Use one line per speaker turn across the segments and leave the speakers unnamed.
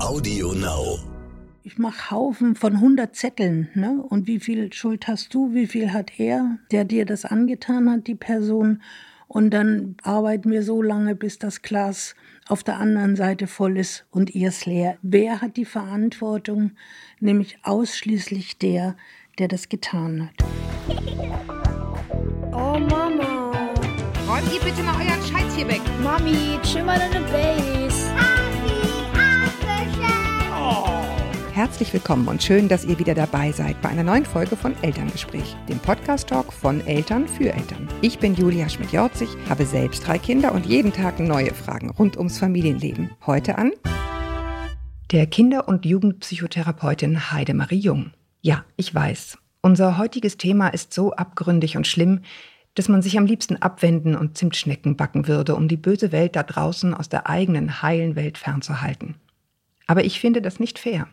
Audio Now.
Ich mache Haufen von 100 Zetteln. Ne? Und wie viel Schuld hast du? Wie viel hat er, der dir das angetan hat, die Person? Und dann arbeiten wir so lange, bis das Glas auf der anderen Seite voll ist und ihr es leer. Wer hat die Verantwortung? Nämlich ausschließlich der, der das getan hat.
Oh Mama.
Räumt ihr bitte mal euren Scheiß hier weg.
Mami, chill mal deine Base.
Herzlich willkommen und schön, dass ihr wieder dabei seid bei einer neuen Folge von Elterngespräch, dem Podcast-Talk von Eltern für Eltern. Ich bin Julia Schmidt-Jorzig, habe selbst drei Kinder und jeden Tag neue Fragen rund ums Familienleben. Heute an der Kinder- und Jugendpsychotherapeutin Heidemarie Jung. Ja, ich weiß, unser heutiges Thema ist so abgründig und schlimm, dass man sich am liebsten abwenden und Zimtschnecken backen würde, um die böse Welt da draußen aus der eigenen heilen Welt fernzuhalten. Aber ich finde das nicht fair.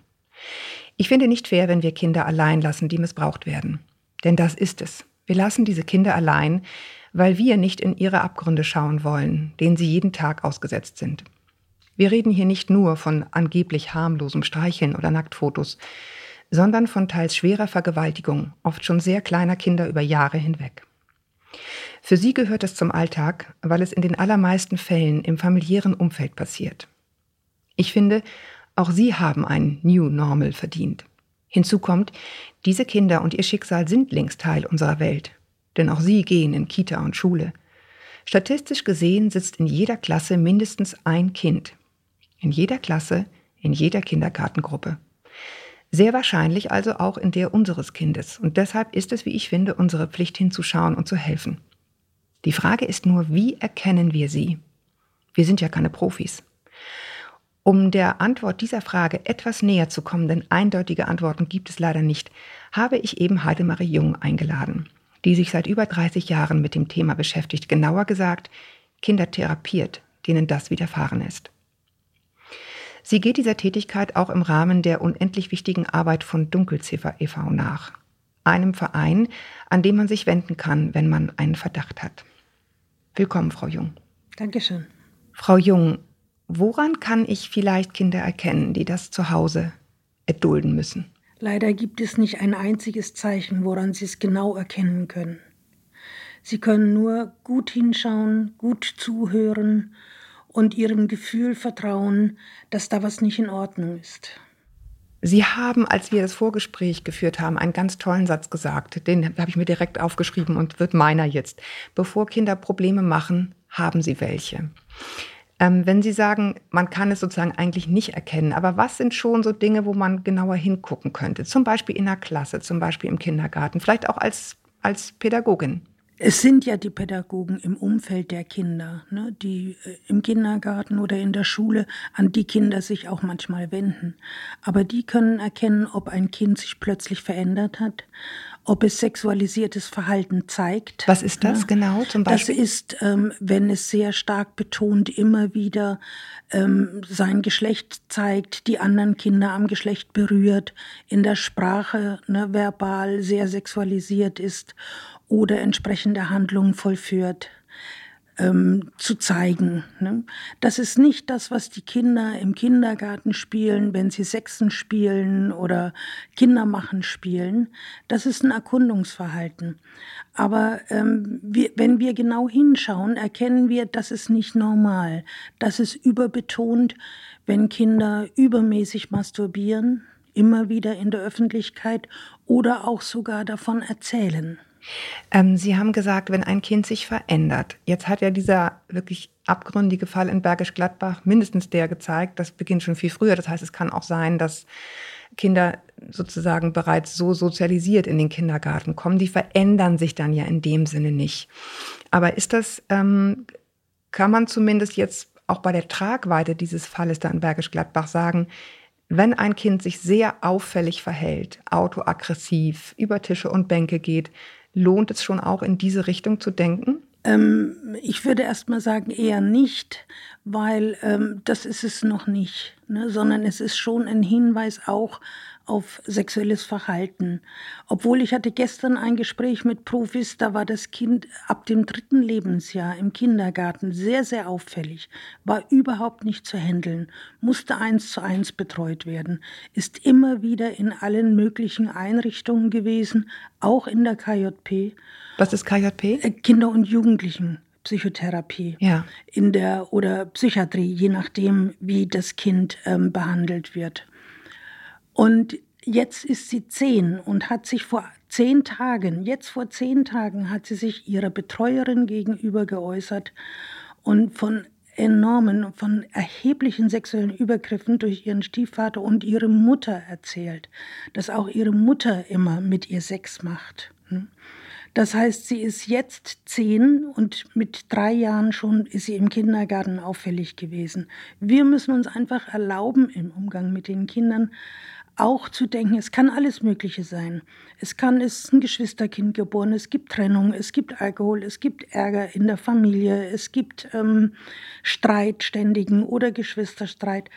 Ich finde nicht fair, wenn wir Kinder allein lassen, die missbraucht werden. Denn das ist es. Wir lassen diese Kinder allein, weil wir nicht in ihre Abgründe schauen wollen, denen sie jeden Tag ausgesetzt sind. Wir reden hier nicht nur von angeblich harmlosem Streicheln oder Nacktfotos, sondern von teils schwerer Vergewaltigung, oft schon sehr kleiner Kinder über Jahre hinweg. Für sie gehört es zum Alltag, weil es in den allermeisten Fällen im familiären Umfeld passiert. Ich finde, auch sie haben ein New Normal verdient. Hinzu kommt, diese Kinder und ihr Schicksal sind längst Teil unserer Welt. Denn auch sie gehen in Kita und Schule. Statistisch gesehen sitzt in jeder Klasse mindestens ein Kind. In jeder Klasse, in jeder Kindergartengruppe. Sehr wahrscheinlich also auch in der unseres Kindes. Und deshalb ist es, wie ich finde, unsere Pflicht hinzuschauen und zu helfen. Die Frage ist nur, wie erkennen wir sie? Wir sind ja keine Profis. Um der Antwort dieser Frage etwas näher zu kommen, denn eindeutige Antworten gibt es leider nicht, habe ich eben Heidemarie Jung eingeladen, die sich seit über 30 Jahren mit dem Thema beschäftigt, genauer gesagt Kinder therapiert, denen das widerfahren ist. Sie geht dieser Tätigkeit auch im Rahmen der unendlich wichtigen Arbeit von Dunkelziffer e.V. nach, einem Verein, an dem man sich wenden kann, wenn man einen Verdacht hat. Willkommen, Frau Jung.
Dankeschön.
Frau Jung, Woran kann ich vielleicht Kinder erkennen, die das zu Hause erdulden müssen?
Leider gibt es nicht ein einziges Zeichen, woran Sie es genau erkennen können. Sie können nur gut hinschauen, gut zuhören und Ihrem Gefühl vertrauen, dass da was nicht in Ordnung ist.
Sie haben, als wir das Vorgespräch geführt haben, einen ganz tollen Satz gesagt. Den habe ich mir direkt aufgeschrieben und wird meiner jetzt. Bevor Kinder Probleme machen, haben sie welche. Ähm, wenn Sie sagen, man kann es sozusagen eigentlich nicht erkennen, aber was sind schon so Dinge, wo man genauer hingucken könnte? Zum Beispiel in der Klasse, zum Beispiel im Kindergarten, vielleicht auch als, als Pädagogin.
Es sind ja die Pädagogen im Umfeld der Kinder, ne, die äh, im Kindergarten oder in der Schule an die Kinder sich auch manchmal wenden. Aber die können erkennen, ob ein Kind sich plötzlich verändert hat, ob es sexualisiertes Verhalten zeigt.
Was ist das ja. genau zum Beispiel?
Das ist, ähm, wenn es sehr stark betont immer wieder ähm, sein Geschlecht zeigt, die anderen Kinder am Geschlecht berührt, in der Sprache ne, verbal sehr sexualisiert ist oder entsprechende Handlungen vollführt, ähm, zu zeigen. Ne? Das ist nicht das, was die Kinder im Kindergarten spielen, wenn sie Sechsen spielen oder Kindermachen spielen. Das ist ein Erkundungsverhalten. Aber ähm, wir, wenn wir genau hinschauen, erkennen wir, das ist nicht normal. Das ist überbetont, wenn Kinder übermäßig masturbieren, immer wieder in der Öffentlichkeit oder auch sogar davon erzählen.
Ähm, Sie haben gesagt, wenn ein Kind sich verändert. Jetzt hat ja dieser wirklich abgründige Fall in Bergisch Gladbach mindestens der gezeigt, das beginnt schon viel früher. Das heißt, es kann auch sein, dass Kinder sozusagen bereits so sozialisiert in den Kindergarten kommen. Die verändern sich dann ja in dem Sinne nicht. Aber ist das, ähm, kann man zumindest jetzt auch bei der Tragweite dieses Falles da in Bergisch Gladbach sagen, wenn ein Kind sich sehr auffällig verhält, autoaggressiv, über Tische und Bänke geht, lohnt es schon auch in diese Richtung zu denken?
Ähm, ich würde erst mal sagen, eher nicht, weil ähm, das ist es noch nicht, ne? sondern es ist schon ein Hinweis auch auf sexuelles Verhalten. Obwohl ich hatte gestern ein Gespräch mit Profis, da war das Kind ab dem dritten Lebensjahr im Kindergarten sehr, sehr auffällig, war überhaupt nicht zu handeln, musste eins zu eins betreut werden, ist immer wieder in allen möglichen Einrichtungen gewesen, auch in der KJP.
Was ist KJP?
Äh, Kinder- und Jugendlichen. Psychotherapie
Ja.
in der oder Psychiatrie, je nachdem, wie das Kind ähm, behandelt wird. Und jetzt ist sie zehn und hat sich vor zehn Tagen, jetzt vor zehn Tagen, hat sie sich ihrer Betreuerin gegenüber geäußert und von enormen, von erheblichen sexuellen Übergriffen durch ihren Stiefvater und ihre Mutter erzählt, dass auch ihre Mutter immer mit ihr Sex macht. hm? Das heißt, sie ist jetzt zehn und mit drei Jahren schon ist sie im Kindergarten auffällig gewesen. Wir müssen uns einfach erlauben, im Umgang mit den Kindern auch zu denken, es kann alles Mögliche sein. Es kann, es ist ein Geschwisterkind geboren, es gibt Trennung, es gibt Alkohol, es gibt Ärger in der Familie, es gibt ähm, Streit, ständigen oder Geschwisterstreit.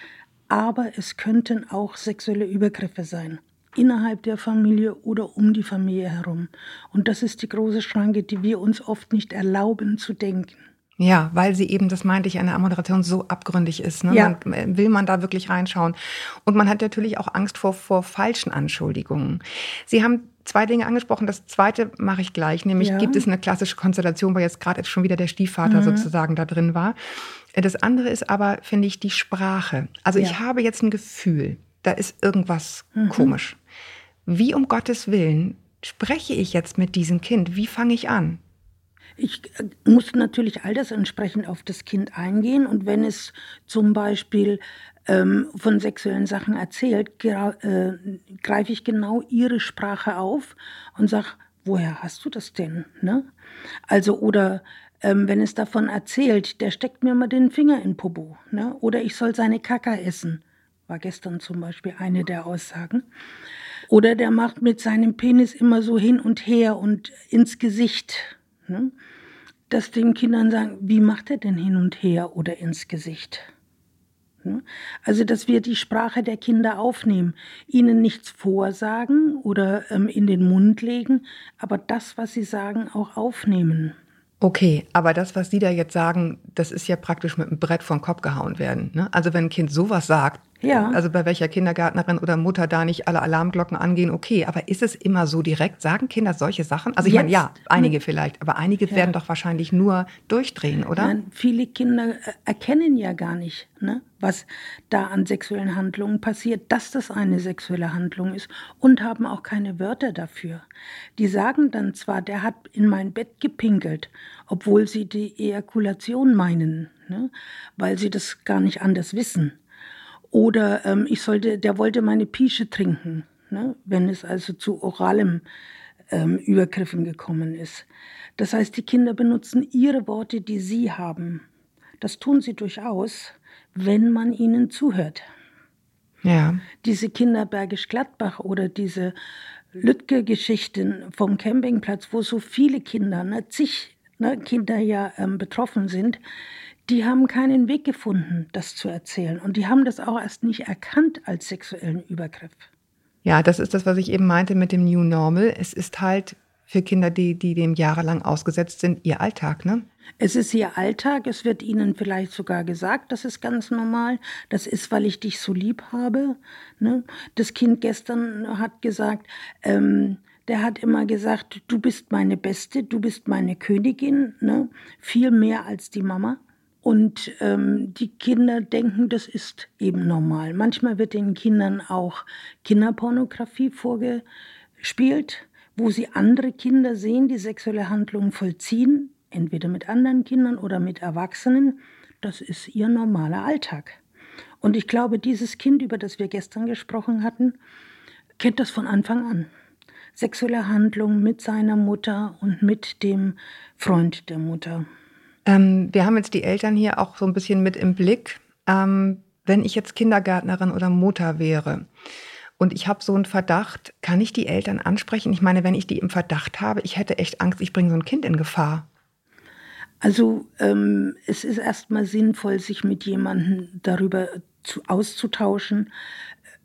Aber es könnten auch sexuelle Übergriffe sein innerhalb der Familie oder um die Familie herum. Und das ist die große Schranke, die wir uns oft nicht erlauben zu denken.
Ja, weil sie eben, das meinte ich, in der Moderation so abgründig ist. Ne?
Ja.
Man, äh, will man da wirklich reinschauen? Und man hat natürlich auch Angst vor, vor falschen Anschuldigungen. Sie haben zwei Dinge angesprochen. Das zweite mache ich gleich, nämlich
Ja.
gibt es eine klassische Konstellation, weil jetzt gerade schon wieder der Stiefvater sozusagen da drin war. Äh, Das andere ist aber, finde ich, die Sprache. Also ich
Ja.
habe jetzt ein Gefühl, da ist irgendwas komisch. Wie um Gottes Willen spreche ich jetzt mit diesem Kind? Wie fange ich an?
Ich äh, muss natürlich altersentsprechend auf das Kind eingehen und wenn es zum Beispiel ähm, von sexuellen Sachen erzählt, äh, greife ich genau ihre Sprache auf und sage, woher hast du das denn? Ne? Also oder ähm, wenn es davon erzählt, der steckt mir mal den Finger in Popo, ne? oder ich soll seine Kaka essen, war gestern zum Beispiel eine der Aussagen. Oder der macht mit seinem Penis immer so hin und her und ins Gesicht. Ne? Dass den Kindern sagen, wie macht er denn hin und her oder ins Gesicht? Ne? Also, dass wir die Sprache der Kinder aufnehmen, ihnen nichts vorsagen oder ähm, in den Mund legen, aber das, was sie sagen, auch aufnehmen.
Okay, aber das, was Sie da jetzt sagen, das ist ja praktisch mit einem Brett vom Kopf gehauen werden. Ne? Also wenn ein Kind sowas sagt,
Ja.
also bei welcher Kindergärtnerin oder Mutter da nicht alle Alarmglocken angehen, okay, aber ist es immer so direkt? Sagen Kinder solche Sachen? Also ich meine, ja,
Jetzt
einige
mit-
vielleicht, aber einige werden doch wahrscheinlich nur durchdrehen, oder?
Nein, viele Kinder äh, erkennen ja gar nicht, ne, was da an sexuellen Handlungen passiert, dass das eine sexuelle Handlung ist und haben auch keine Wörter dafür. Die sagen dann zwar, der hat in mein Bett gepinkelt, obwohl sie die Ejakulation meinen, ne, weil sie das gar nicht anders wissen. Oder ähm, ich sollte, der wollte meine Pische trinken, ne, wenn es also zu oralem ähm, Übergriffen gekommen ist. Das heißt, die Kinder benutzen ihre Worte, die sie haben. Das tun sie durchaus, wenn man ihnen zuhört.
Ja.
Diese Kinder Bergisch Gladbach oder diese Lütke-Geschichten vom Campingplatz, wo so viele Kinder, ne, zig ne, Kinder ja ähm, betroffen sind, die haben keinen Weg gefunden, das zu erzählen. Und die haben das auch erst nicht erkannt als sexuellen Übergriff.
Ja, das ist das, was ich eben meinte mit dem New Normal. Es ist halt für Kinder, die, die dem jahrelang ausgesetzt sind, ihr Alltag, ne?
Es ist ihr Alltag, es wird ihnen vielleicht sogar gesagt, das ist ganz normal, das ist, weil ich dich so lieb habe. Ne? Das Kind gestern hat gesagt, ähm, der hat immer gesagt, du bist meine Beste, du bist meine Königin, ne? viel mehr als die Mama. Und ähm, die Kinder denken, das ist eben normal. Manchmal wird den Kindern auch Kinderpornografie vorgespielt, wo sie andere Kinder sehen, die sexuelle Handlungen vollziehen, entweder mit anderen Kindern oder mit Erwachsenen. Das ist ihr normaler Alltag. Und ich glaube, dieses Kind, über das wir gestern gesprochen hatten, kennt das von Anfang an. Sexuelle Handlungen mit seiner Mutter und mit dem Freund der Mutter.
Ähm, wir haben jetzt die Eltern hier auch so ein bisschen mit im Blick. Ähm, wenn ich jetzt Kindergärtnerin oder Mutter wäre und ich habe so einen Verdacht, kann ich die Eltern ansprechen? Ich meine, wenn ich die im Verdacht habe, ich hätte echt Angst, ich bringe so ein Kind in Gefahr.
Also ähm, es ist erstmal sinnvoll, sich mit jemandem darüber zu, auszutauschen.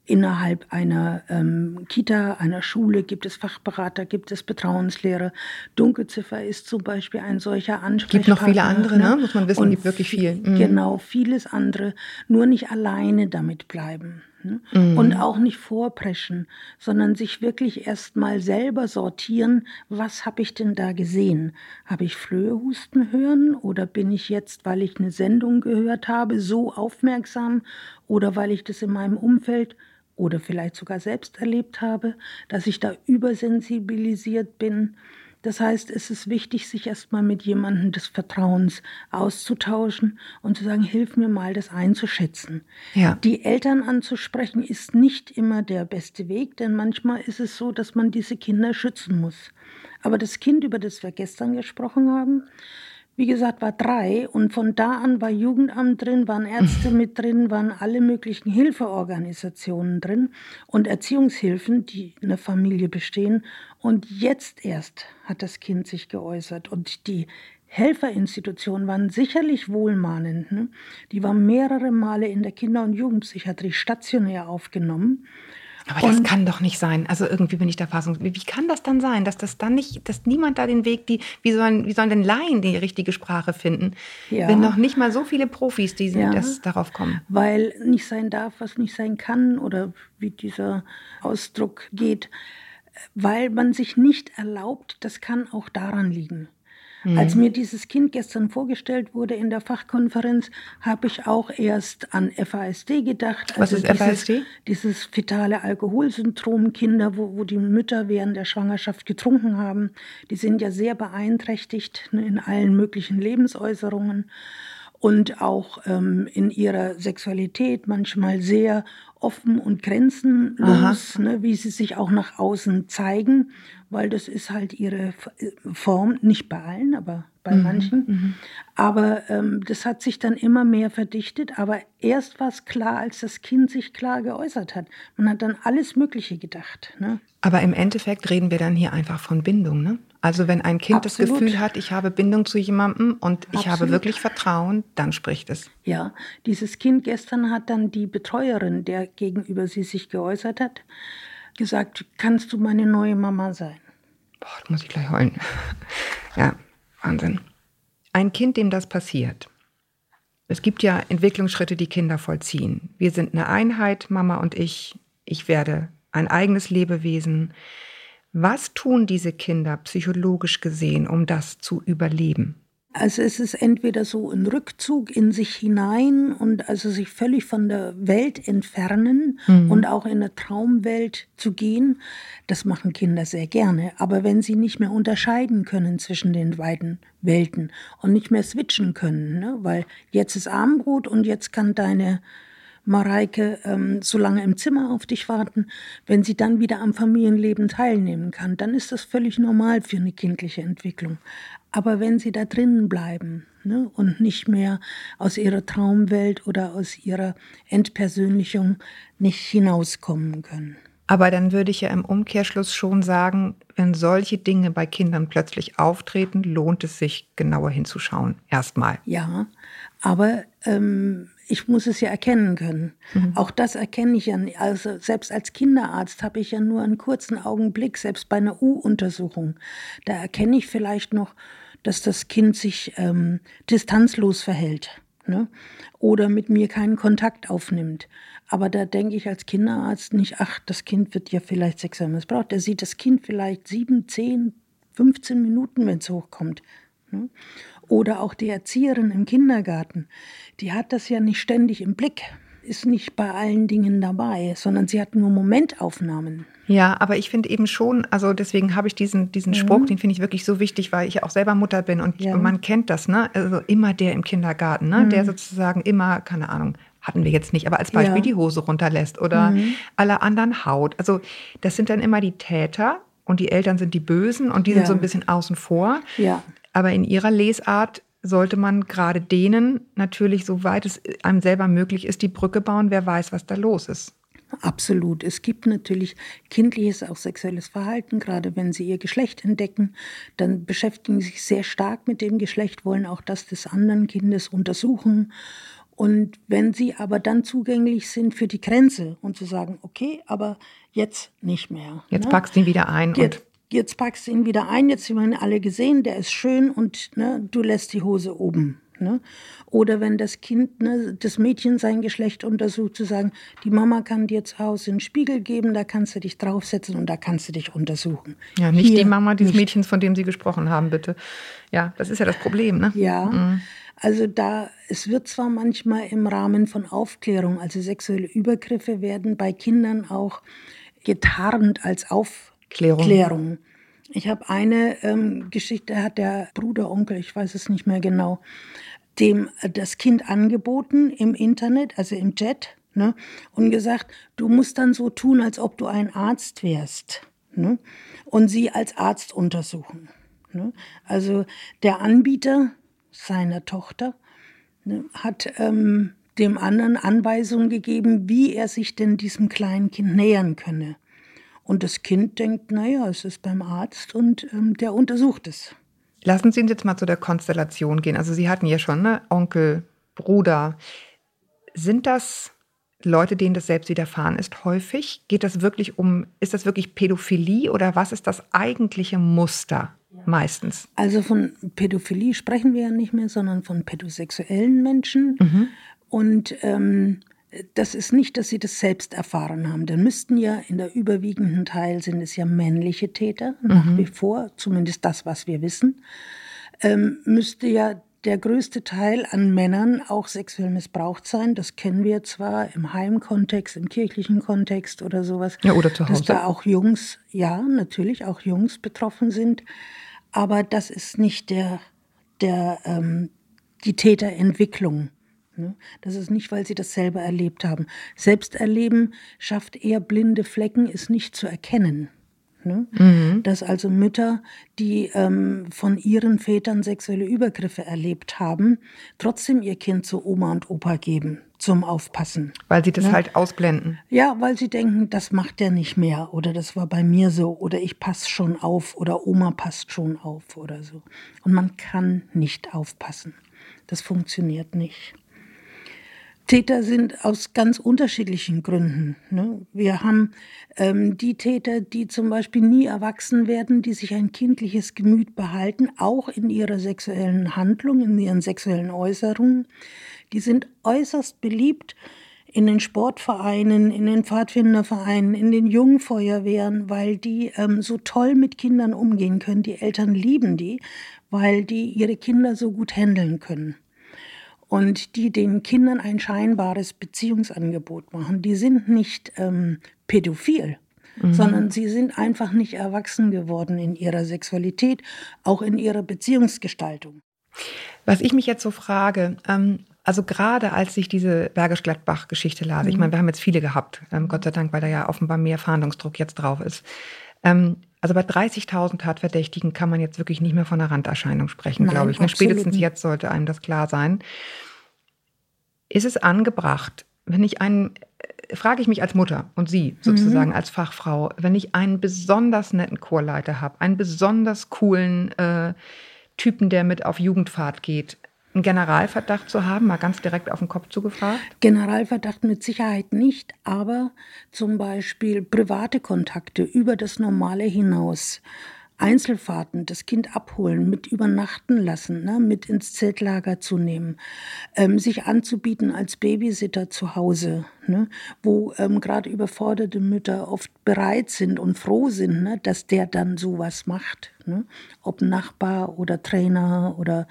Innerhalb einer ähm, Kita, einer Schule gibt es Fachberater, gibt es Betrauenslehrer. Dunkelziffer ist zum Beispiel ein solcher Ansprechpartner.
Gibt noch viele andere, ne? muss man wissen,
Und
gibt wirklich viel.
vi-
Mhm.
Genau, vieles andere. Nur nicht alleine damit bleiben. Ne?
Mhm.
Und auch nicht vorpreschen, sondern sich wirklich erst mal selber sortieren, was habe ich denn da gesehen? Habe ich Flöhe husten hören oder bin ich jetzt, weil ich eine Sendung gehört habe, so aufmerksam oder weil ich das in meinem Umfeld oder vielleicht sogar selbst erlebt habe, dass ich da übersensibilisiert bin? Das heißt, es ist wichtig, sich erstmal mit jemandem des Vertrauens auszutauschen und zu sagen, hilf mir mal, das einzuschätzen.
Ja.
Die Eltern anzusprechen ist nicht immer der beste Weg, denn manchmal ist es so, dass man diese Kinder schützen muss. Aber das Kind, über das wir gestern gesprochen haben, wie gesagt, war drei und von da an war Jugendamt drin, waren Ärzte mit drin, waren alle möglichen Hilfeorganisationen drin und Erziehungshilfen, die in der Familie bestehen. Und jetzt erst hat das Kind sich geäußert und die Helferinstitutionen waren sicherlich wohlmahnend. Ne? Die waren mehrere Male in der Kinder- und Jugendpsychiatrie stationär aufgenommen.
Aber das
Und-
kann doch nicht sein. Also irgendwie bin ich der Fassung. Wie, kann das dann sein, dass das dann nicht, dass niemand da den Weg, die, wie sollen, wie sollen denn Laien die richtige Sprache finden,
Ja.
wenn noch nicht mal so viele Profis, die
Ja.
das darauf kommen?
weil nicht sein darf, was nicht sein kann oder wie dieser Ausdruck geht, weil man sich nicht erlaubt, das kann auch daran liegen.
Mhm.
Als mir dieses Kind gestern vorgestellt wurde in der Fachkonferenz, habe ich auch erst an FASD gedacht.
Was ist
dieses,
FASD?
Dieses fetale Alkoholsyndrom, Kinder, wo, wo die Mütter während der Schwangerschaft getrunken haben, die sind ja sehr beeinträchtigt ne, in allen möglichen Lebensäußerungen und auch ähm, in ihrer Sexualität manchmal sehr offen und grenzenlos, ne, wie sie sich auch nach außen zeigen, weil das ist halt ihre Form, nicht bei allen, aber bei manchen. Aber ähm, das hat sich dann immer mehr verdichtet. Aber erst war es klar, als das Kind sich klar geäußert hat. Man hat dann alles Mögliche gedacht. Ne?
Aber im Endeffekt reden wir dann hier einfach von Bindung, ne? Also wenn ein Kind das
Absolut.
Gefühl hat, ich habe Bindung zu jemandem und ich habe
Absolut.
wirklich Vertrauen, dann spricht es.
Ja, dieses Kind gestern hat dann die Betreuerin, der gegenüber sie sich geäußert hat, gesagt, kannst du meine neue Mama sein?
Boah, da muss ich gleich heulen. Ja, Wahnsinn. Ein Kind, dem das passiert. Es gibt ja Entwicklungsschritte, die Kinder vollziehen. Wir sind eine Einheit, Mama und ich. Ich werde ein eigenes Lebewesen. Was tun diese Kinder psychologisch gesehen, um das zu überleben?
Also es ist entweder so ein Rückzug in sich hinein und also sich völlig von der Welt entfernen und auch in eine Traumwelt zu gehen. Das machen Kinder sehr gerne. Aber wenn sie nicht mehr unterscheiden können zwischen den beiden Welten und nicht mehr switchen können, ne? weil jetzt ist Abendbrot und jetzt kann deine Mareike ähm, so lange im Zimmer auf dich warten, wenn sie dann wieder am Familienleben teilnehmen kann, dann ist das völlig normal für eine kindliche Entwicklung. Aber wenn sie da drinnen bleiben ne, und nicht mehr aus ihrer Traumwelt oder aus ihrer Entpersönlichung nicht hinauskommen können.
Aber dann würde ich ja im Umkehrschluss schon sagen, wenn solche Dinge bei Kindern plötzlich auftreten, lohnt es sich genauer hinzuschauen. Erstmal.
Ja, aber ähm, ich muss es ja erkennen können. Auch das erkenne ich ja. nicht. Also selbst als Kinderarzt habe ich ja nur einen kurzen Augenblick, selbst bei einer U-Untersuchung. Da erkenne ich vielleicht noch, dass das Kind sich ähm, distanzlos verhält. Ne? Oder mit mir keinen Kontakt aufnimmt. Aber da denke ich als Kinderarzt nicht, ach, das Kind wird ja vielleicht sexuell missbraucht. Der sieht das Kind vielleicht sieben, zehn, 15 Minuten, wenn es hochkommt. Ne? Oder auch die Erzieherin im Kindergarten, die hat das ja nicht ständig im Blick, ist nicht bei allen Dingen dabei, sondern sie hat nur Momentaufnahmen.
Ja, aber ich finde eben schon, also deswegen habe ich diesen, diesen Spruch, den finde ich wirklich so wichtig, weil ich ja auch selber Mutter bin und
Ja.
man kennt das, ne? Also immer der im Kindergarten, ne? Der sozusagen immer, keine Ahnung, hatten wir jetzt nicht, aber als Beispiel
Ja.
die Hose runterlässt oder alle anderen haut. Also das sind dann immer die Täter und die Eltern sind die Bösen und die sind
Ja.
so ein bisschen außen vor.
Ja.
Aber in ihrer Lesart sollte man gerade denen natürlich, soweit es einem selber möglich ist, die Brücke bauen, wer weiß, was da los ist.
Absolut. Es gibt natürlich kindliches, auch sexuelles Verhalten. Gerade wenn sie ihr Geschlecht entdecken, dann beschäftigen sie sich sehr stark mit dem Geschlecht, wollen auch das des anderen Kindes untersuchen. Und wenn sie aber dann zugänglich sind für die Grenze und zu sagen, okay, aber jetzt nicht mehr.
Jetzt ne? packst du ihn wieder ein
jetzt, und jetzt packst du ihn wieder ein, jetzt haben wir ihn alle gesehen, der ist schön und ne, du lässt die Hose oben. Ne? Oder wenn das Kind, ne, das Mädchen sein Geschlecht untersucht, zu sagen, die Mama kann dir zu Hause einen Spiegel geben, da kannst du dich draufsetzen und da kannst du dich untersuchen.
Ja, nicht Hier, die Mama des. Mädchens, von dem Sie gesprochen haben, bitte. Ja, das ist ja das Problem, ne?
Ja. Mhm. Also da, es wird zwar manchmal im Rahmen von Aufklärung, also sexuelle Übergriffe werden bei Kindern auch getarnt als Aufklärung. Klärung. Ich habe eine ähm, Geschichte, hat der Bruder, Onkel, ich weiß es nicht mehr genau, dem das Kind angeboten im Internet, also im Chat, ne, und gesagt, du musst dann so tun, als ob du ein Arzt wärst. Ne, und sie als Arzt untersuchen. Ne. Also der Anbieter seiner Tochter ne, hat ähm, dem anderen Anweisungen gegeben, wie er sich denn diesem kleinen Kind nähern könne. Und das Kind denkt, naja, es ist beim Arzt und ähm, der untersucht es.
Lassen Sie uns jetzt mal zu der Konstellation gehen. Also Sie hatten ja schon ne? Onkel, Bruder. Sind das Leute, denen das selbst widerfahren ist, häufig? Geht das wirklich um, ist das wirklich Pädophilie oder was ist das eigentliche Muster meistens?
Also von Pädophilie sprechen wir ja nicht mehr, sondern von pädosexuellen Menschen. Mhm. Und ähm, das ist nicht, dass sie das selbst erfahren haben. Dann müssten ja in der überwiegenden Teil sind es ja männliche Täter, mhm. nach wie vor, zumindest das, was wir wissen, ähm, müsste ja der größte Teil an Männern auch sexuell missbraucht sein. Das kennen wir zwar im Heimkontext, im kirchlichen Kontext oder sowas.
Ja, oder zu Hause.
Dass da auch Jungs, ja, natürlich auch Jungs betroffen sind. Aber das ist nicht der, der, ähm, die Täterentwicklung. Ne? Das ist nicht, weil sie das selber erlebt haben. Selbsterleben schafft eher blinde Flecken, ist nicht zu erkennen. Ne? Mhm. Dass also Mütter, die ähm, von ihren Vätern sexuelle Übergriffe erlebt haben, trotzdem ihr Kind zu Oma und Opa geben zum Aufpassen.
Weil sie das ne? halt ausblenden.
Ja, weil sie denken, das macht er nicht mehr oder das war bei mir so oder ich passe schon auf oder Oma passt schon auf oder so. Und man kann nicht aufpassen. Das funktioniert nicht. Täter sind aus ganz unterschiedlichen Gründen. Ne? Wir haben ähm, die Täter, die zum Beispiel nie erwachsen werden, die sich ein kindliches Gemüt behalten, auch in ihrer sexuellen Handlung, in ihren sexuellen Äußerungen. Die sind äußerst beliebt in den Sportvereinen, in den Pfadfindervereinen, in den Jungfeuerwehren, weil die ähm, so toll mit Kindern umgehen können. Die Eltern lieben die, weil die ihre Kinder so gut handeln können und die den Kindern ein scheinbares Beziehungsangebot machen, die sind nicht ähm, pädophil, mhm. sondern sie sind einfach nicht erwachsen geworden in ihrer Sexualität, auch in ihrer Beziehungsgestaltung.
Was ich mich jetzt so frage, ähm, also gerade als ich diese Bergisch Gladbach-Geschichte las, mhm. ich meine, wir haben jetzt viele gehabt, ähm, Gott sei Dank, weil da ja offenbar mehr Fahndungsdruck jetzt drauf ist. Ähm, also bei 30.000 Tatverdächtigen kann man jetzt wirklich nicht mehr von einer Randerscheinung sprechen, glaube ich. Ne? Spätestens jetzt sollte einem das klar sein. Ist es angebracht, wenn ich einen, äh, frage ich mich als Mutter und Sie sozusagen mhm. als Fachfrau, wenn ich einen besonders netten Chorleiter habe, einen besonders coolen äh, Typen, der mit auf Jugendfahrt geht, einen Generalverdacht zu haben, mal ganz direkt auf den Kopf zugefragt?
Generalverdacht mit Sicherheit nicht, aber zum Beispiel private Kontakte über das Normale hinaus. Einzelfahrten, das Kind abholen, mit übernachten lassen, ne, mit ins Zeltlager zu nehmen, ähm, sich anzubieten als Babysitter zu Hause, ne, wo ähm, gerade überforderte Mütter oft bereit sind und froh sind, ne, dass der dann sowas macht, ne, ob Nachbar oder Trainer oder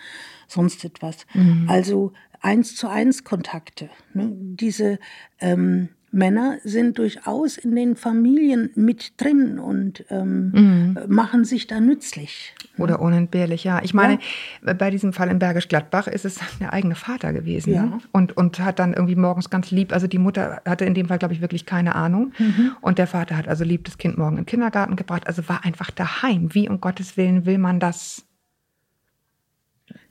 sonst etwas. Mhm. Also eins zu eins Kontakte, ne, diese ähm, Männer sind durchaus in den Familien mit drin und ähm, mhm. machen sich da nützlich.
Oder unentbehrlich, ja. Ich meine, ja. bei diesem Fall in Bergisch Gladbach ist es der eigene Vater gewesen. Ja. Ne? Und, und hat dann irgendwie morgens ganz lieb, also die Mutter hatte in dem Fall, glaube ich, wirklich keine Ahnung. Mhm. Und der Vater hat also lieb das Kind morgen in den Kindergarten gebracht, also war einfach daheim. Wie um Gottes Willen will man das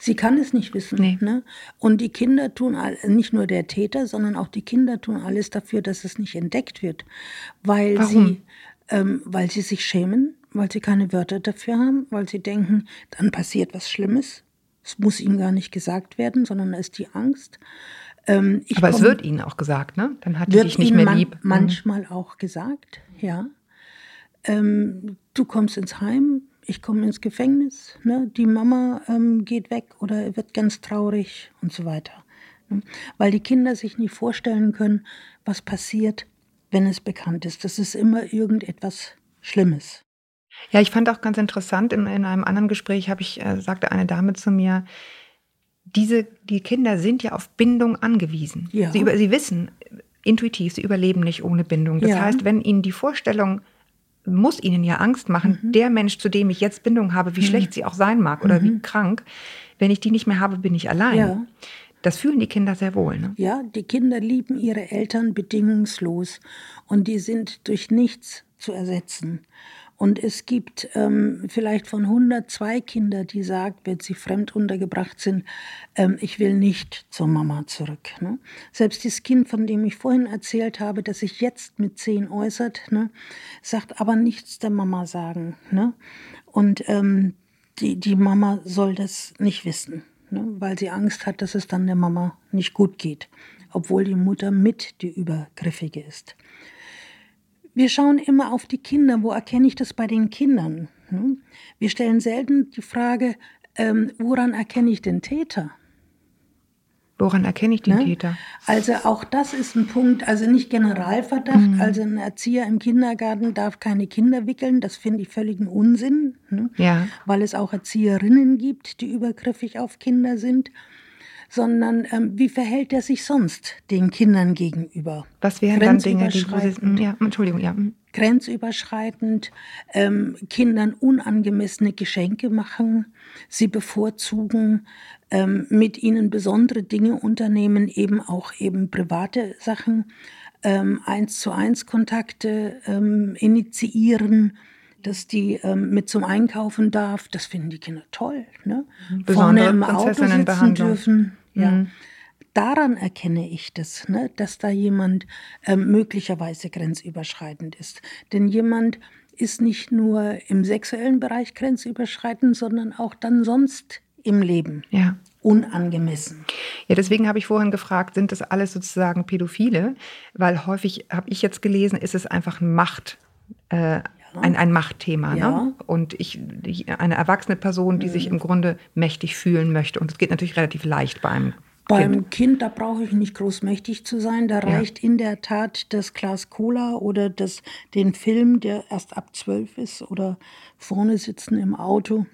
Sie kann es nicht wissen.
Nee.
Ne? Und die Kinder tun, all, nicht nur der Täter, sondern auch die Kinder tun alles dafür, dass es nicht entdeckt wird. Weil
Warum?
sie, ähm, weil sie sich schämen, weil sie keine Wörter dafür haben, weil sie denken, dann passiert was Schlimmes. Es muss ihnen gar nicht gesagt werden, sondern da ist die Angst. Ähm,
Aber es
komm-
wird ihnen auch gesagt, ne? Dann hat die
wird
dich nicht mehr
man-
lieb. Mhm.
manchmal auch gesagt, ja. Ähm, du kommst ins Heim, ich komme ins Gefängnis, ne? die Mama ähm, geht weg oder wird ganz traurig und so weiter. Ne? Weil die Kinder sich nicht vorstellen können, was passiert, wenn es bekannt ist. Das ist immer irgendetwas Schlimmes.
Ja, ich fand auch ganz interessant, in, in einem anderen Gespräch habe ich, äh, sagte eine Dame zu mir, diese, die Kinder sind ja auf Bindung angewiesen.
Ja.
Sie, über, sie wissen intuitiv, sie überleben nicht ohne Bindung. Das
Ja.
heißt, wenn ihnen die Vorstellung muss ihnen ja Angst machen,
Mhm.
der Mensch, zu dem ich jetzt Bindung habe, wie schlecht sie auch sein mag oder wie krank, wenn ich die nicht mehr habe, bin ich allein.
Mhm. Ja.
Das fühlen die Kinder sehr wohl. Ne?
Ja, die Kinder lieben ihre Eltern bedingungslos und die sind durch nichts zu ersetzen. Und es gibt ähm, vielleicht von 102 Kinder, die sagen, wenn sie fremd untergebracht sind, ähm, ich will nicht zur Mama zurück. Ne? Selbst das Kind, von dem ich vorhin erzählt habe, das sich jetzt mit zehn äußert, ne, sagt aber nichts der Mama sagen. Ne? Und ähm, die, die Mama soll das nicht wissen, ne? weil sie Angst hat, dass es dann der Mama nicht gut geht, obwohl die Mutter mit die Übergriffige ist. Wir schauen immer auf die Kinder. Wo erkenne ich das bei den Kindern? ne? Wir stellen selten die Frage, ähm, woran erkenne ich den Täter?
Woran erkenne ich den
Ne?
Täter?
Also auch das ist ein Punkt, also nicht Generalverdacht, also ein Erzieher im Kindergarten darf keine Kinder wickeln, das finde ich völligen Unsinn, ne?
Ja.
weil es auch Erzieherinnen gibt, die übergriffig auf Kinder sind, sondern ähm, wie verhält er sich sonst den Kindern gegenüber?
Was wären dann Dinge, die ja, Entschuldigung, ja.
grenzüberschreitend ähm, Kindern unangemessene Geschenke machen, sie bevorzugen, ähm, mit ihnen besondere Dinge unternehmen, eben auch eben private Sachen, ähm, eins zu eins Kontakte ähm, initiieren, dass die ähm, mit zum Einkaufen darf. Das finden die Kinder toll. Ne?
Besondere
Vorne im Auto sitzen dürfen. Ja.
Mhm.
Daran erkenne ich das, ne, dass da jemand ähm, möglicherweise grenzüberschreitend ist. Denn jemand ist nicht nur im sexuellen Bereich grenzüberschreitend, sondern auch dann sonst im Leben
Ja.
unangemessen.
Ja, deswegen habe ich vorhin gefragt, sind das alles sozusagen Pädophile? Weil häufig habe ich jetzt gelesen, ist es einfach ein Macht, äh, ein, ein Machtthema.
Ja.
Ne? Und ich, eine erwachsene Person, die sich im Grunde mächtig fühlen möchte. Und es geht natürlich relativ leicht bei einem
Beim
Kind.
Kind, da brauche ich nicht großmächtig zu sein. Da reicht in der Tat das Glas Cola oder das, den Film, der erst ab zwölf ist, oder vorne sitzen im Auto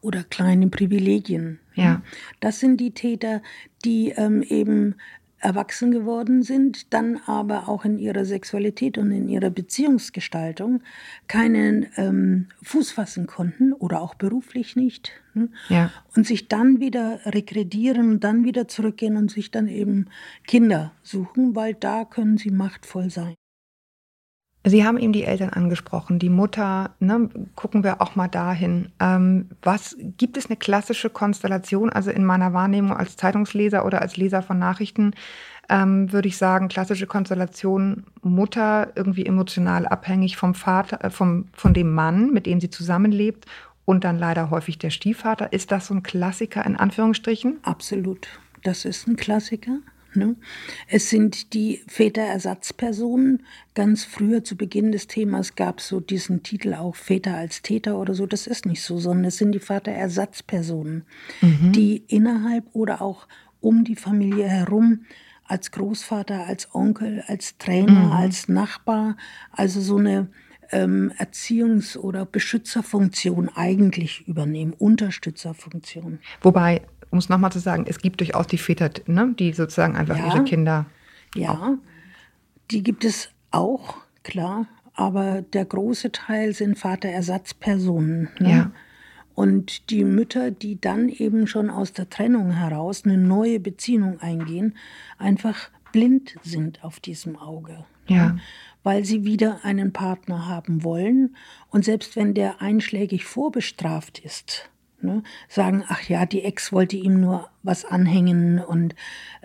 oder kleine Privilegien.
Ja.
Das sind die Täter, die ähm, eben erwachsen geworden sind, dann aber auch in ihrer Sexualität und in ihrer Beziehungsgestaltung keinen ähm, Fuß fassen konnten oder auch beruflich nicht. Ne?
Ja.
Und sich dann wieder rekredieren und dann wieder zurückgehen und sich dann eben Kinder suchen, weil da können sie machtvoll sein.
Sie haben eben die Eltern angesprochen, die Mutter, ne, gucken wir auch mal dahin. Ähm, was gibt es eine klassische Konstellation? Also in meiner Wahrnehmung als Zeitungsleser oder als Leser von Nachrichten ähm, würde ich sagen, klassische Konstellation Mutter irgendwie emotional abhängig vom Vater, äh, vom, von dem Mann, mit dem sie zusammenlebt und dann leider häufig der Stiefvater. Ist das so ein Klassiker in Anführungsstrichen?
Absolut. Das ist ein Klassiker. Ne? Es sind die Väterersatzpersonen. Ganz früher zu Beginn des Themas gab es so diesen Titel auch Väter als Täter oder so. Das ist nicht so, sondern es sind die Vaterersatzpersonen, die innerhalb oder auch um die Familie herum als Großvater, als Onkel, als Trainer, als Nachbar, also so eine ähm, Erziehungs- oder Beschützerfunktion eigentlich übernehmen, Unterstützerfunktion.
Wobei, um es nochmal zu sagen, es gibt durchaus die Väter, ne, die sozusagen einfach
Ja.
ihre Kinder.
Ja, die gibt es auch, klar, aber der große Teil sind Vaterersatzpersonen. Ne?
Ja.
Und die Mütter, die dann eben schon aus der Trennung heraus eine neue Beziehung eingehen, einfach blind sind auf diesem Auge.
Ja.
ne? Weil sie wieder einen Partner haben wollen. Und selbst wenn der einschlägig vorbestraft ist, Ne? Sagen, ach ja, die Ex wollte ihm nur was anhängen und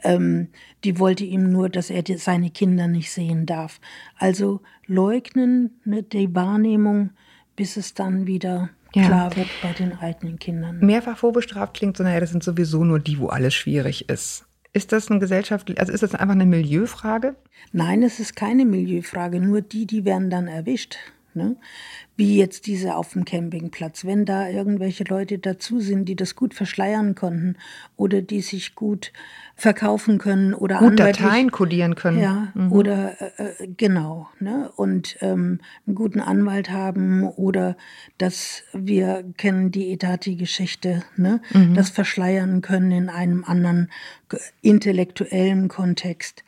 ähm, die wollte ihm nur, dass er die, seine Kinder nicht sehen darf. Also leugnen ne, die Wahrnehmung, bis es dann wieder
Ja.
klar wird bei den eigenen Kindern.
Mehrfach vorbestraft klingt so, naja, das sind sowieso nur die, wo alles schwierig ist. Ist das ein gesellschaftlich, also ist das einfach eine Milieufrage?
Nein, es ist keine Milieufrage, nur die, die werden dann erwischt. Ne? Wie jetzt diese auf dem Campingplatz. Wenn da irgendwelche Leute dazu sind, die das gut verschleiern konnten oder die sich gut verkaufen können oder
Gut Dateien kodieren können.
Ja, oder äh, äh, genau. Ne? Und ähm, einen guten Anwalt haben oder dass wir kennen die Etati-Geschichte, ne? das verschleiern können in einem anderen ge- intellektuellen Kontext.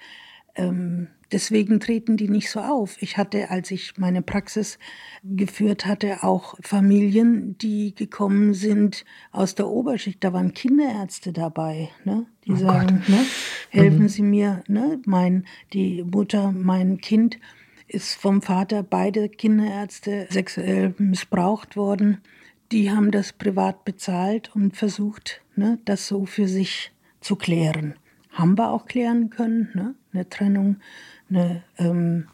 Ähm, deswegen treten die nicht so auf. Ich hatte, als ich meine Praxis geführt hatte, auch Familien, die gekommen sind aus der Oberschicht. Da waren Kinderärzte dabei, ne? die sagen, ne? helfen Sie mir, ne? mein, die Mutter, mein Kind ist vom Vater beide Kinderärzte sexuell missbraucht worden. Die haben das privat bezahlt und versucht, ne, das so für sich zu klären. Haben wir auch klären können, ne? eine Trennung, eine, ähm,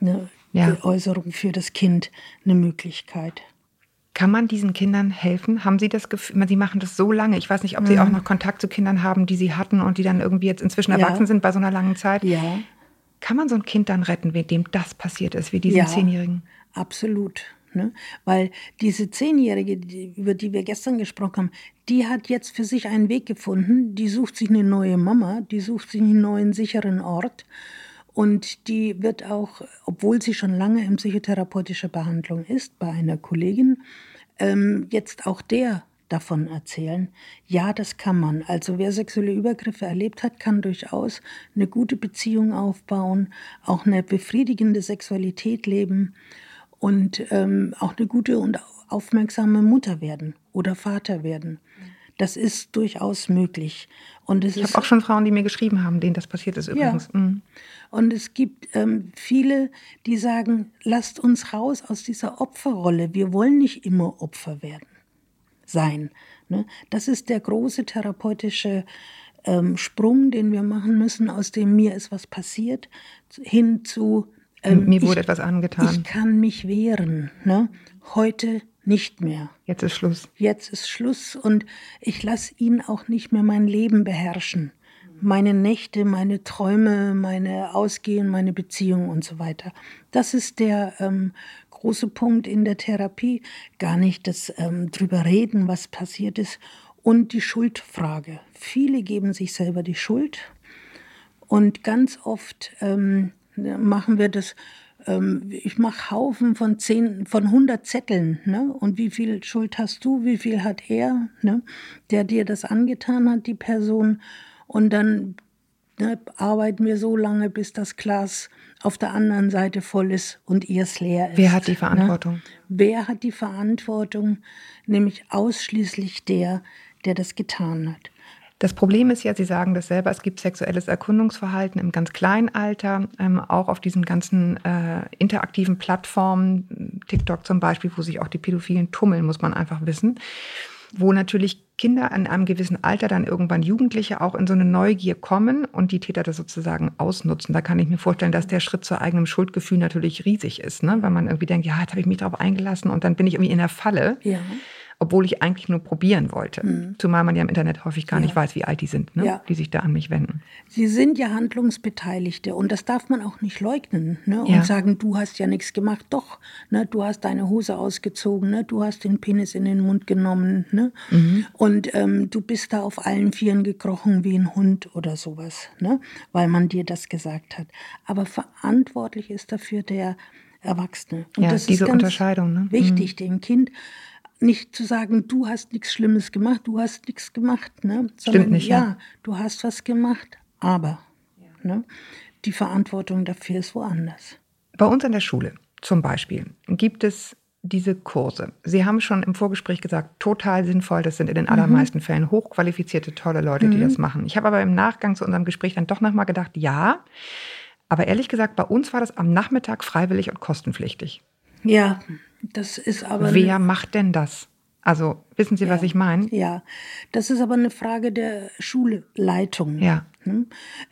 eine
Ja.
Äußerung für das Kind, eine Möglichkeit.
Kann man diesen Kindern helfen? Haben Sie das Gefühl, Sie machen das so lange? Ich weiß nicht, ob Sie auch noch Kontakt zu Kindern haben, die Sie hatten und die dann irgendwie jetzt inzwischen
Ja.
erwachsen sind bei so einer langen Zeit.
Ja,
Kann man so ein Kind dann retten, mit dem das passiert ist, wie diesen
Ja.
Zehnjährigen?
absolut. Ne? Weil diese Zehnjährige, die, über die wir gestern gesprochen haben, die hat jetzt für sich einen Weg gefunden. Die sucht sich eine neue Mama, die sucht sich einen neuen sicheren Ort. Und die wird auch, obwohl sie schon lange in psychotherapeutischer Behandlung ist, bei einer Kollegin, ähm, jetzt auch der davon erzählen. Ja, das kann man. Also wer sexuelle Übergriffe erlebt hat, kann durchaus eine gute Beziehung aufbauen, auch eine befriedigende Sexualität leben und ähm, auch eine gute und aufmerksame Mutter werden oder Vater werden. Das ist durchaus möglich. Und es
Ich habe auch schon Frauen, die mir geschrieben haben, denen das passiert ist übrigens. Mhm.
Und es gibt ähm, viele, die sagen, lasst uns raus aus dieser Opferrolle. Wir wollen nicht immer Opfer werden, sein. Ne? Das ist der große therapeutische ähm, Sprung, den wir machen müssen, aus dem mir ist was passiert, hin zu ähm,
Mir wurde
ich,
etwas angetan.
ich kann mich wehren. Ne? Heute nicht mehr.
Jetzt ist Schluss.
Jetzt ist Schluss und ich lasse ihn auch nicht mehr mein Leben beherrschen. Meine Nächte, meine Träume, meine Ausgehen, meine Beziehung und so weiter. Das ist der ähm, große Punkt in der Therapie. Gar nicht das ähm, drüber reden, was passiert ist. Und die Schuldfrage. Viele geben sich selber die Schuld. Und ganz oft ähm, machen wir das, ähm, ich mache Haufen von zehn, von 100 Zetteln. Ne? Und wie viel Schuld hast du, wie viel hat er, ne? der dir das angetan hat, die Person. Und dann ne, arbeiten wir so lange, bis das Glas auf der anderen Seite voll ist und ihrs leer ist.
Wer hat die
Ne?
Verantwortung?
Wer hat die Verantwortung? Nämlich ausschließlich der, der das getan hat.
Das Problem ist ja, Sie sagen das selber, es gibt sexuelles Erkundungsverhalten im ganz kleinen Alter, ähm, auch auf diesen ganzen äh, interaktiven Plattformen, TikTok zum Beispiel, wo sich auch die Pädophilen tummeln, muss man einfach wissen, wo natürlich Kinder in einem gewissen Alter, dann irgendwann Jugendliche auch in so eine Neugier kommen und die Täter das sozusagen ausnutzen. Da kann ich mir vorstellen, dass der Schritt zu eigenem Schuldgefühl natürlich riesig ist, ne? weil man irgendwie denkt, ja, jetzt habe ich mich darauf eingelassen und dann bin ich irgendwie in der Falle
Ja.
Obwohl ich eigentlich nur probieren wollte. Zumal man ja im Internet häufig gar nicht weiß, wie alt die sind, ne?
Mhm. Ja.
die sich da an mich wenden.
Sie sind ja Handlungsbeteiligte und das darf man auch nicht leugnen ne? und
Ja.
sagen, du hast ja nichts gemacht. Doch, ne? du hast deine Hose ausgezogen, ne? du hast den Penis in den Mund genommen ne? und ähm, du bist da auf allen Vieren gekrochen wie ein Hund oder sowas, ne? weil man dir das gesagt hat. Aber verantwortlich ist dafür der Erwachsene. Und
Ja,
das
diese
ist ganz
Unterscheidung, ne?
Wichtig, dem Kind nicht zu sagen, du hast nichts Schlimmes gemacht, du hast nichts gemacht, ne? sondern
nicht, ja.
ja, du hast was gemacht, aber ne? die Verantwortung dafür ist woanders.
Bei uns an der Schule zum Beispiel gibt es diese Kurse. Sie haben schon im Vorgespräch gesagt, total sinnvoll. Das sind in den allermeisten Fällen hochqualifizierte, tolle Leute, die das machen. Ich habe aber im Nachgang zu unserem Gespräch dann doch nochmal gedacht, ja. Aber ehrlich gesagt, bei uns war das am Nachmittag freiwillig und kostenpflichtig.
Ja, das ist aber
Wer macht denn das? Also wissen Sie, was
Ja.
ich meine?
Ja, das ist aber eine Frage der Schulleitung.
Ja.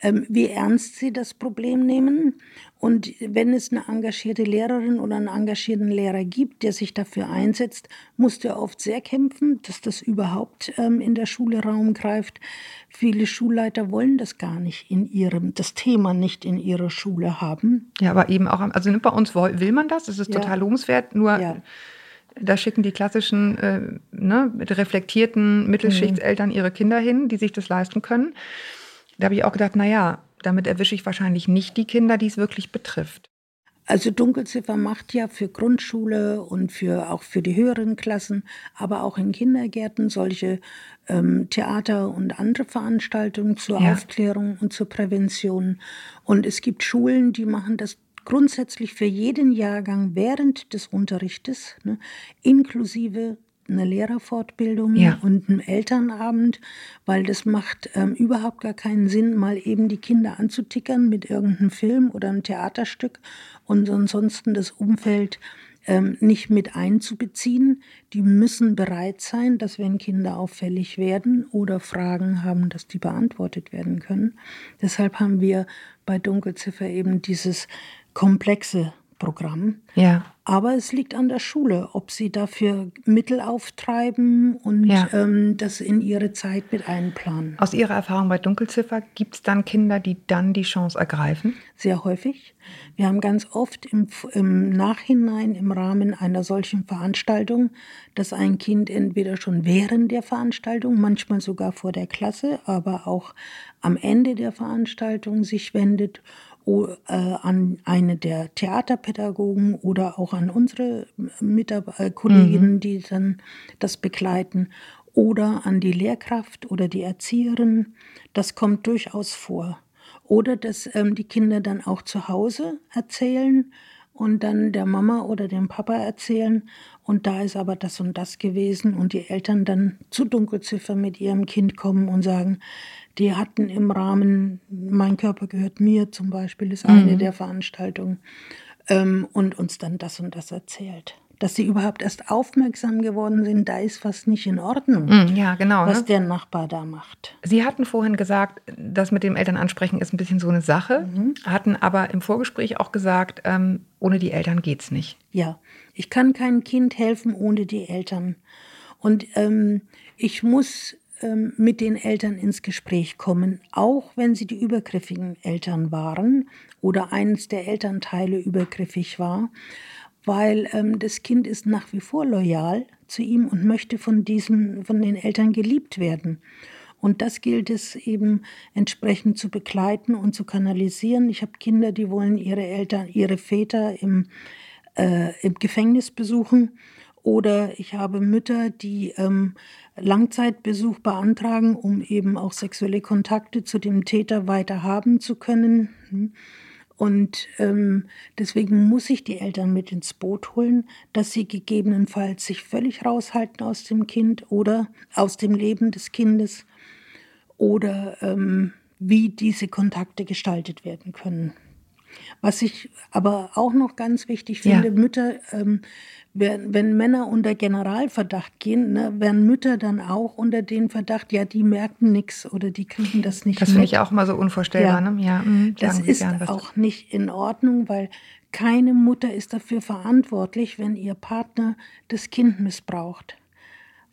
Ähm, wie ernst sie das Problem nehmen. Und wenn es eine engagierte Lehrerin oder einen engagierten Lehrer gibt, der sich dafür einsetzt, muss der oft sehr kämpfen, dass das überhaupt ähm, in der Schule Raum greift. Viele Schulleiter wollen das gar nicht in ihrem, das Thema nicht in ihrer Schule haben.
Ja, aber eben auch, also bei uns will man das, das ist
Ja.
total lobenswert, nur
Ja.
da schicken die klassischen, äh, ne, reflektierten Mittelschichtseltern ihre Kinder hin, die sich das leisten können. Da habe ich auch gedacht, naja, damit erwische ich wahrscheinlich nicht die Kinder, die es wirklich betrifft.
Also Dunkelziffer macht ja für Grundschule und für auch für die höheren Klassen, aber auch in Kindergärten solche ähm, Theater und andere Veranstaltungen zur
Ja.
Aufklärung und zur Prävention. Und es gibt Schulen, die machen das grundsätzlich für jeden Jahrgang während des Unterrichtes, ne, inklusive einer Lehrerfortbildung
Ja.
und einem Elternabend, weil das macht ähm, überhaupt gar keinen Sinn, mal eben die Kinder anzutickern mit irgendeinem Film oder einem Theaterstück und ansonsten das Umfeld ähm, nicht mit einzubeziehen. Die müssen bereit sein, dass wenn Kinder auffällig werden oder Fragen haben, dass die beantwortet werden können. Deshalb haben wir bei Dunkelziffer eben dieses komplexe Programm.
Ja.
Aber es liegt an der Schule, ob sie dafür Mittel auftreiben und
Ja.
ähm, das in ihre Zeit mit einplanen.
Aus Ihrer Erfahrung bei Dunkelziffer gibt es dann Kinder, die dann die Chance ergreifen?
Sehr häufig. Wir haben ganz oft im, im Nachhinein im Rahmen einer solchen Veranstaltung, dass ein Kind entweder schon während der Veranstaltung, manchmal sogar vor der Klasse, aber auch am Ende der Veranstaltung sich wendet an eine der Theaterpädagogen oder auch an unsere Mitarbeiter, äh, Kolleginnen, die dann das begleiten oder an die Lehrkraft oder die Erzieherin. Das kommt durchaus vor. Oder dass ähm, die Kinder dann auch zu Hause erzählen und dann der Mama oder dem Papa erzählen. Und da ist aber das und das gewesen. Und die Eltern dann zu Dunkelziffer mit ihrem Kind kommen und sagen, die hatten im Rahmen, mein Körper gehört mir zum Beispiel, ist eine der Veranstaltungen, ähm, und uns dann das und das erzählt. Dass sie überhaupt erst aufmerksam geworden sind, da ist was nicht in Ordnung,
Mm, Ja, genau.
was
Ne?
der Nachbar da macht.
Sie hatten vorhin gesagt, das mit dem Elternansprechen ist ein bisschen so eine Sache, hatten aber im Vorgespräch auch gesagt, ähm, ohne die Eltern geht's nicht.
Ja, ich kann keinem Kind helfen ohne die Eltern. Und ähm, ich muss ähm, mit den Eltern ins Gespräch kommen, auch wenn sie die übergriffigen Eltern waren oder eines der Elternteile übergriffig war, weil ähm, das Kind ist nach wie vor loyal zu ihm und möchte von diesen, von den Eltern geliebt werden. Und das gilt es eben entsprechend zu begleiten und zu kanalisieren. Ich habe Kinder, die wollen ihre Eltern, ihre Väter im, äh, im Gefängnis besuchen. Oder ich habe Mütter, die ähm, Langzeitbesuch beantragen, um eben auch sexuelle Kontakte zu dem Täter weiter haben zu können. Und ähm, deswegen muss ich die Eltern mit ins Boot holen, dass sie gegebenenfalls sich völlig raushalten aus dem Kind oder aus dem Leben des Kindes oder ähm, wie diese Kontakte gestaltet werden können. Was ich aber auch noch ganz wichtig
Ja.
finde, Mütter, ähm, wenn, wenn Männer unter Generalverdacht gehen, ne, werden Mütter dann auch unter den Verdacht, ja, die merken nichts oder die kriegen das nicht
Das finde ich auch mal so unvorstellbar.
Ja.
Ne? Ja, mm,
Das ist
gern
auch nicht in Ordnung, weil keine Mutter ist dafür verantwortlich, wenn ihr Partner das Kind missbraucht.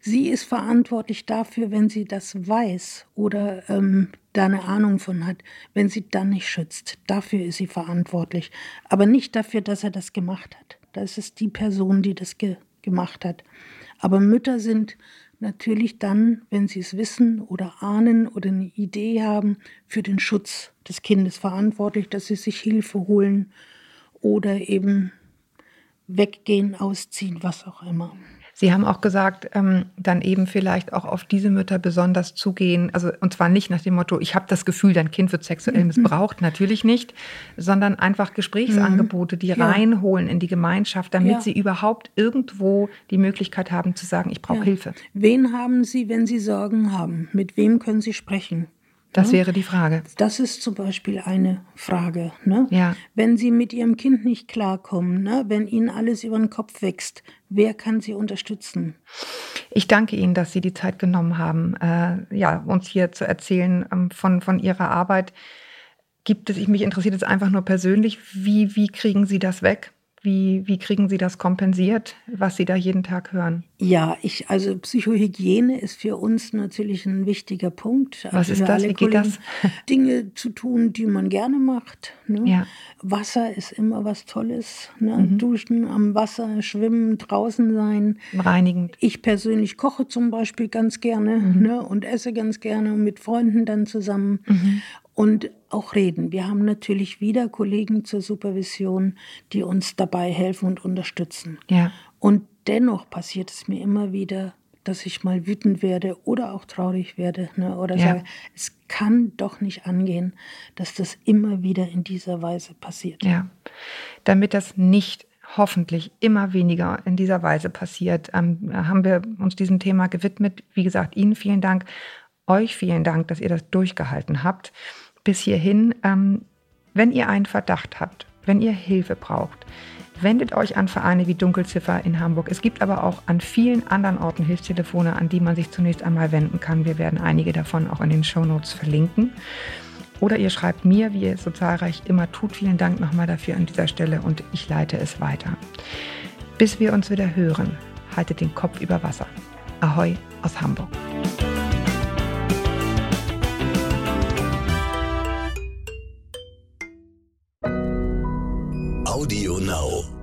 Sie ist verantwortlich dafür, wenn sie das weiß oder ähm, da eine Ahnung von hat, wenn sie dann nicht schützt. Dafür ist sie verantwortlich. Aber nicht dafür, dass er das gemacht hat. Das ist die Person, die das ge gemacht hat. Aber Mütter sind natürlich dann, wenn sie es wissen oder ahnen oder eine Idee haben, für den Schutz des Kindes verantwortlich, dass sie sich Hilfe holen oder eben weggehen, ausziehen, was auch immer.
Sie haben auch gesagt, ähm, dann eben vielleicht auch auf diese Mütter besonders zugehen. Also und zwar nicht nach dem Motto, ich habe das Gefühl, dein Kind wird
Mhm.
sexuell missbraucht, natürlich nicht, sondern einfach Gesprächsangebote, die
Mhm. Ja.
reinholen in die Gemeinschaft, damit
Ja.
sie überhaupt irgendwo die Möglichkeit haben zu sagen, ich brauche
Ja.
Hilfe.
Wen haben Sie, wenn Sie Sorgen haben? Mit wem können Sie sprechen?
Das wäre die Frage.
Das ist zum Beispiel eine Frage. Ne?
Ja.
Wenn Sie mit Ihrem Kind nicht klarkommen, ne? wenn Ihnen alles über den Kopf wächst, wer kann Sie unterstützen?
Ich danke Ihnen, dass Sie die Zeit genommen haben, äh, ja, uns hier zu erzählen ähm, von, von Ihrer Arbeit. Gibt es, ich mich interessiert jetzt einfach nur persönlich, wie, wie kriegen Sie das weg? Wie, wie kriegen Sie das kompensiert, was Sie da jeden Tag hören?
Ja, ich, also Psychohygiene ist für uns natürlich ein wichtiger Punkt.
Was
also
ist das? Wie geht das?
Dinge zu tun, die man gerne macht. Ne?
Ja.
Wasser ist immer was Tolles. Ne?
Mhm.
Duschen am Wasser, schwimmen, draußen sein.
Reinigend.
Ich persönlich koche zum Beispiel ganz gerne
Mhm.
ne? und esse ganz gerne mit Freunden dann zusammen.
Mhm.
Und auch reden. Wir haben natürlich wieder Kollegen zur Supervision, die uns dabei helfen und unterstützen.
Ja.
Und dennoch passiert es mir immer wieder, dass ich mal wütend werde oder auch traurig werde ne? oder
Ja.
sage, es kann doch nicht angehen, dass das immer wieder in dieser Weise passiert.
Ja, damit das nicht hoffentlich immer weniger in dieser Weise passiert, ähm, haben wir uns diesem Thema gewidmet. Wie gesagt, Ihnen vielen Dank, euch vielen Dank, dass ihr das durchgehalten habt. Bis hierhin, ähm, wenn ihr einen Verdacht habt, wenn ihr Hilfe braucht, wendet euch an Vereine wie Dunkelziffer in Hamburg. Es gibt aber auch an vielen anderen Orten Hilfstelefone, an die man sich zunächst einmal wenden kann. Wir werden einige davon auch in den Shownotes verlinken. Oder ihr schreibt mir, wie ihr es so zahlreich immer tut. Vielen Dank nochmal dafür an dieser Stelle und ich leite es weiter. Bis wir uns wieder hören, haltet den Kopf über Wasser. Ahoi aus Hamburg.
Audio Now.